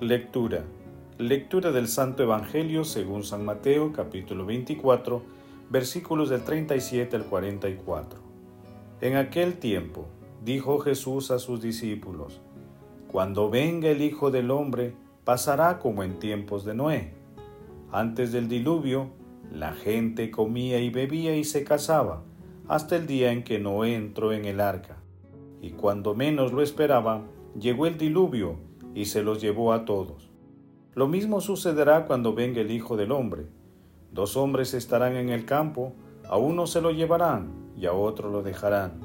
Lectura. Lectura del Santo Evangelio según San Mateo capítulo 24 versículos del 37 al 44. En aquel tiempo dijo Jesús a sus discípulos, Cuando venga el Hijo del Hombre, pasará como en tiempos de Noé. Antes del diluvio, la gente comía y bebía y se casaba, hasta el día en que Noé entró en el arca. Y cuando menos lo esperaban, llegó el diluvio y se los llevó a todos. Lo mismo sucederá cuando venga el Hijo del Hombre. Dos hombres estarán en el campo, a uno se lo llevarán y a otro lo dejarán.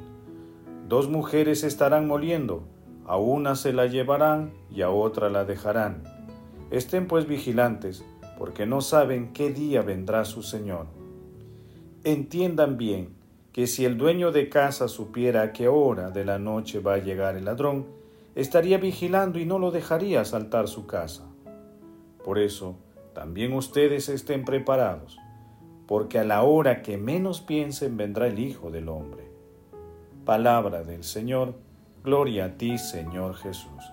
Dos mujeres estarán moliendo, a una se la llevarán y a otra la dejarán. Estén pues vigilantes, porque no saben qué día vendrá su Señor. Entiendan bien que si el dueño de casa supiera a qué hora de la noche va a llegar el ladrón, estaría vigilando y no lo dejaría saltar su casa. Por eso, también ustedes estén preparados, porque a la hora que menos piensen vendrá el Hijo del Hombre. Palabra del Señor, gloria a ti, Señor Jesús.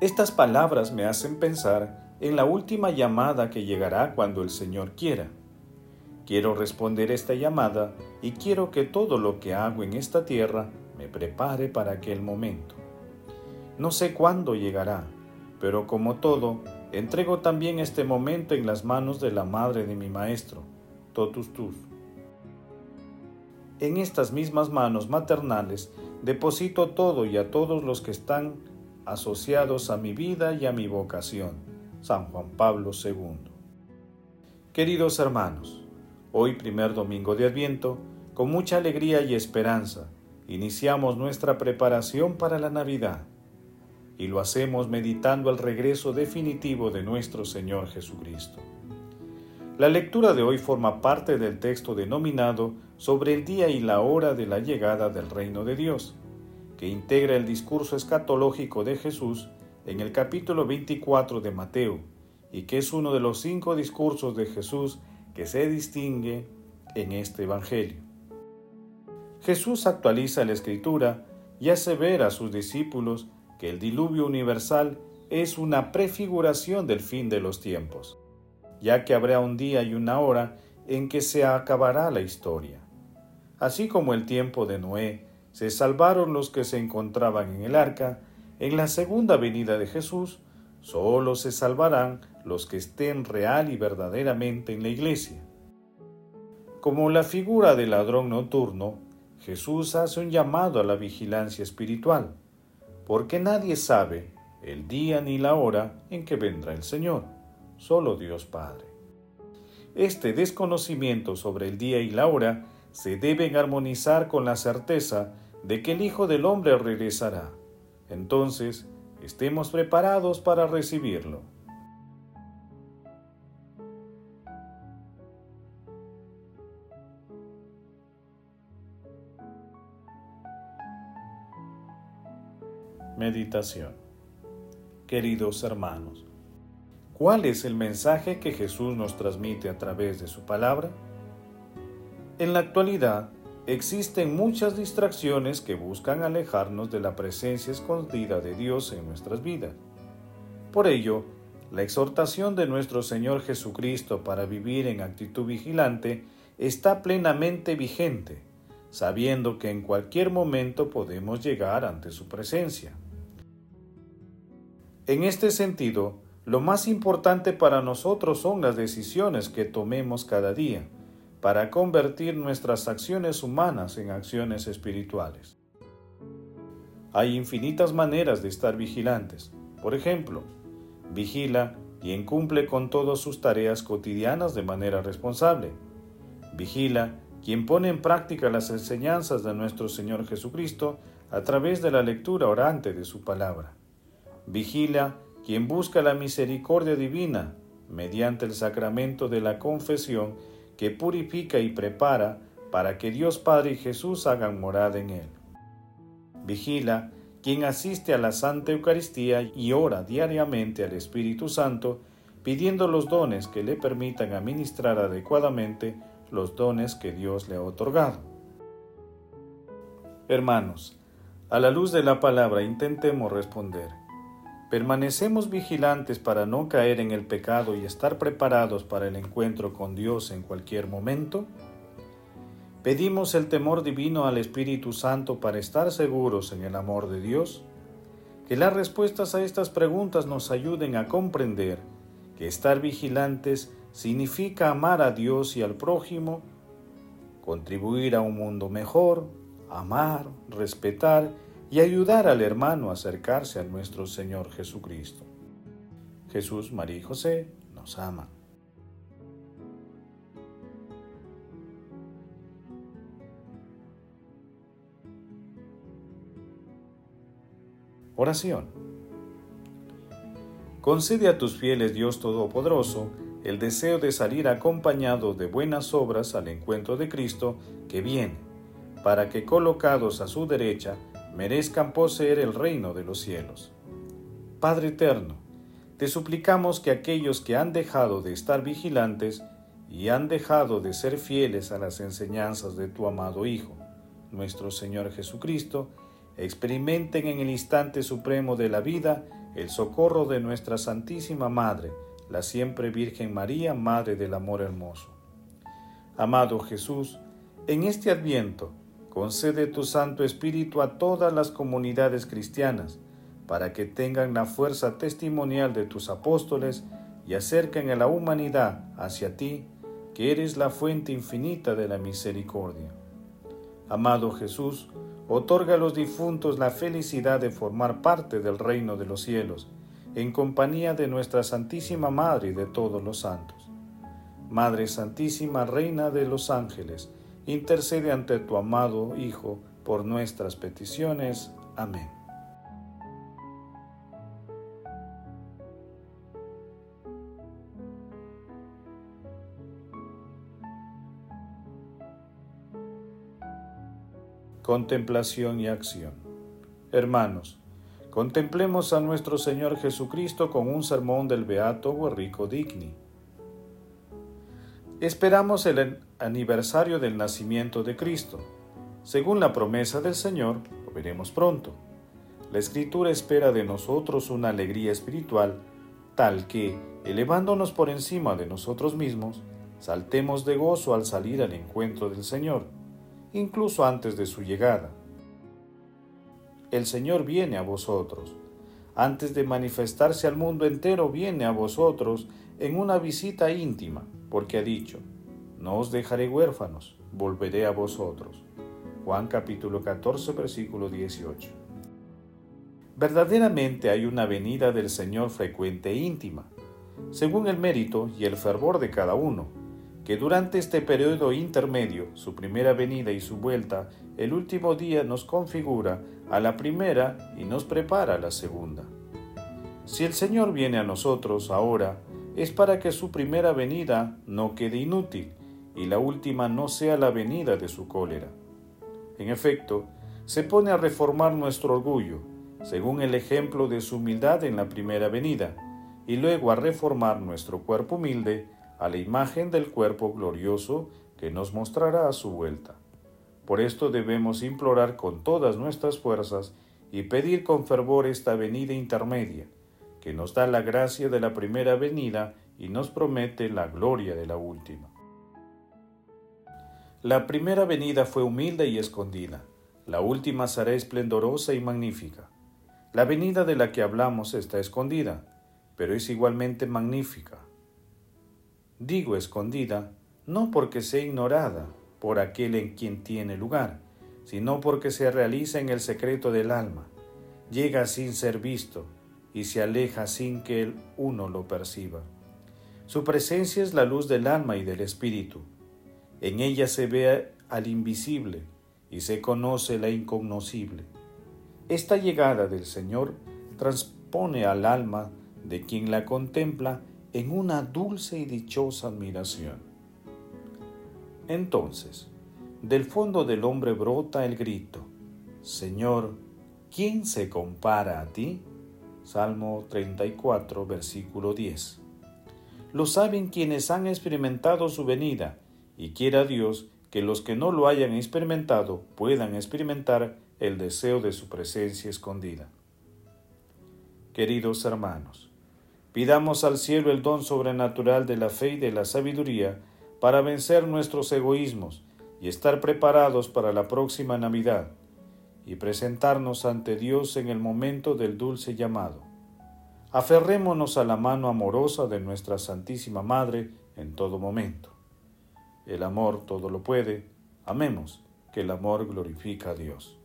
Estas palabras me hacen pensar en la última llamada que llegará cuando el Señor quiera. Quiero responder esta llamada y quiero que todo lo que hago en esta tierra me prepare para aquel momento. No sé cuándo llegará, pero como todo, entrego también este momento en las manos de la madre de mi maestro, Totus Tus. En estas mismas manos maternales deposito todo y a todos los que están asociados a mi vida y a mi vocación San Juan Pablo II. Queridos hermanos, hoy primer domingo de Adviento, con mucha alegría y esperanza, iniciamos nuestra preparación para la Navidad y lo hacemos meditando el regreso definitivo de nuestro Señor Jesucristo. La lectura de hoy forma parte del texto denominado sobre el día y la hora de la llegada del reino de Dios, que integra el discurso escatológico de Jesús en el capítulo 24 de Mateo y que es uno de los cinco discursos de Jesús que se distingue en este Evangelio. Jesús actualiza la escritura y hace ver a sus discípulos que el diluvio universal es una prefiguración del fin de los tiempos, ya que habrá un día y una hora en que se acabará la historia. Así como el tiempo de Noé se salvaron los que se encontraban en el arca, en la segunda venida de Jesús, solo se salvarán los que estén real y verdaderamente en la iglesia. Como la figura del ladrón nocturno, Jesús hace un llamado a la vigilancia espiritual, porque nadie sabe el día ni la hora en que vendrá el Señor, solo Dios Padre. Este desconocimiento sobre el día y la hora se debe armonizar con la certeza de que el Hijo del Hombre regresará entonces estemos preparados para recibirlo. Meditación Queridos hermanos, ¿cuál es el mensaje que Jesús nos transmite a través de su palabra? En la actualidad, Existen muchas distracciones que buscan alejarnos de la presencia escondida de Dios en nuestras vidas. Por ello, la exhortación de nuestro Señor Jesucristo para vivir en actitud vigilante está plenamente vigente, sabiendo que en cualquier momento podemos llegar ante su presencia. En este sentido, lo más importante para nosotros son las decisiones que tomemos cada día, para convertir nuestras acciones humanas en acciones espirituales. Hay infinitas maneras de estar vigilantes. Por ejemplo, vigila quien cumple con todas sus tareas cotidianas de manera responsable. Vigila quien pone en práctica las enseñanzas de nuestro Señor Jesucristo a través de la lectura orante de su palabra. Vigila quien busca la misericordia divina mediante el sacramento de la confesión que purifica y prepara para que Dios Padre y Jesús hagan morada en él. Vigila quien asiste a la Santa Eucaristía y ora diariamente al Espíritu Santo, pidiendo los dones que le permitan administrar adecuadamente los dones que Dios le ha otorgado. Hermanos, a la luz de la palabra intentemos responder. ¿Permanecemos vigilantes para no caer en el pecado y estar preparados para el encuentro con Dios en cualquier momento? ¿Pedimos el temor divino al Espíritu Santo para estar seguros en el amor de Dios? Que las respuestas a estas preguntas nos ayuden a comprender que estar vigilantes significa amar a Dios y al prójimo, contribuir a un mundo mejor, amar, respetar y ayudar al hermano a acercarse a nuestro Señor Jesucristo. Jesús, María y José nos aman. Oración. Concede a tus fieles Dios Todopoderoso el deseo de salir acompañado de buenas obras al encuentro de Cristo que viene, para que colocados a su derecha merezcan poseer el reino de los cielos. Padre eterno, te suplicamos que aquellos que han dejado de estar vigilantes y han dejado de ser fieles a las enseñanzas de tu amado Hijo, nuestro Señor Jesucristo, experimenten en el instante supremo de la vida el socorro de nuestra Santísima Madre, la siempre Virgen María, Madre del Amor Hermoso. Amado Jesús, en este adviento, Concede tu Santo Espíritu a todas las comunidades cristianas, para que tengan la fuerza testimonial de tus apóstoles y acerquen a la humanidad hacia ti, que eres la fuente infinita de la misericordia. Amado Jesús, otorga a los difuntos la felicidad de formar parte del reino de los cielos, en compañía de nuestra Santísima Madre y de todos los santos. Madre Santísima, Reina de los ángeles, intercede ante tu amado Hijo por nuestras peticiones. Amén. Contemplación y acción. Hermanos, contemplemos a nuestro Señor Jesucristo con un sermón del Beato Guerrico Digni. Esperamos el aniversario del nacimiento de Cristo. Según la promesa del Señor, lo veremos pronto. La Escritura espera de nosotros una alegría espiritual tal que, elevándonos por encima de nosotros mismos, saltemos de gozo al salir al encuentro del Señor, incluso antes de su llegada. El Señor viene a vosotros. Antes de manifestarse al mundo entero, viene a vosotros en una visita íntima, porque ha dicho, no os dejaré huérfanos, volveré a vosotros. Juan capítulo 14, versículo 18. Verdaderamente hay una venida del Señor frecuente e íntima, según el mérito y el fervor de cada uno, que durante este periodo intermedio, su primera venida y su vuelta, el último día nos configura a la primera y nos prepara a la segunda. Si el Señor viene a nosotros ahora, es para que su primera venida no quede inútil, y la última no sea la venida de su cólera. En efecto, se pone a reformar nuestro orgullo, según el ejemplo de su humildad en la primera venida, y luego a reformar nuestro cuerpo humilde a la imagen del cuerpo glorioso que nos mostrará a su vuelta. Por esto debemos implorar con todas nuestras fuerzas y pedir con fervor esta venida intermedia, que nos da la gracia de la primera venida y nos promete la gloria de la última. La primera venida fue humilde y escondida, la última será esplendorosa y magnífica. La venida de la que hablamos está escondida, pero es igualmente magnífica. Digo escondida, no porque sea ignorada por aquel en quien tiene lugar, sino porque se realiza en el secreto del alma, llega sin ser visto y se aleja sin que el uno lo perciba. Su presencia es la luz del alma y del espíritu. En ella se ve al invisible y se conoce la incognoscible. Esta llegada del Señor transpone al alma de quien la contempla en una dulce y dichosa admiración. Entonces, del fondo del hombre brota el grito, Señor, ¿quién se compara a ti? Salmo 34, versículo 10. Lo saben quienes han experimentado su venida, y quiera Dios que los que no lo hayan experimentado puedan experimentar el deseo de su presencia escondida. Queridos hermanos, pidamos al cielo el don sobrenatural de la fe y de la sabiduría para vencer nuestros egoísmos y estar preparados para la próxima Navidad y presentarnos ante Dios en el momento del dulce llamado. Aferrémonos a la mano amorosa de nuestra Santísima Madre en todo momento. El amor todo lo puede. Amemos, que el amor glorifica a Dios.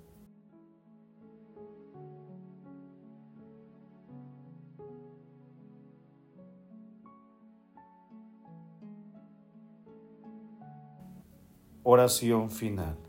Oración final.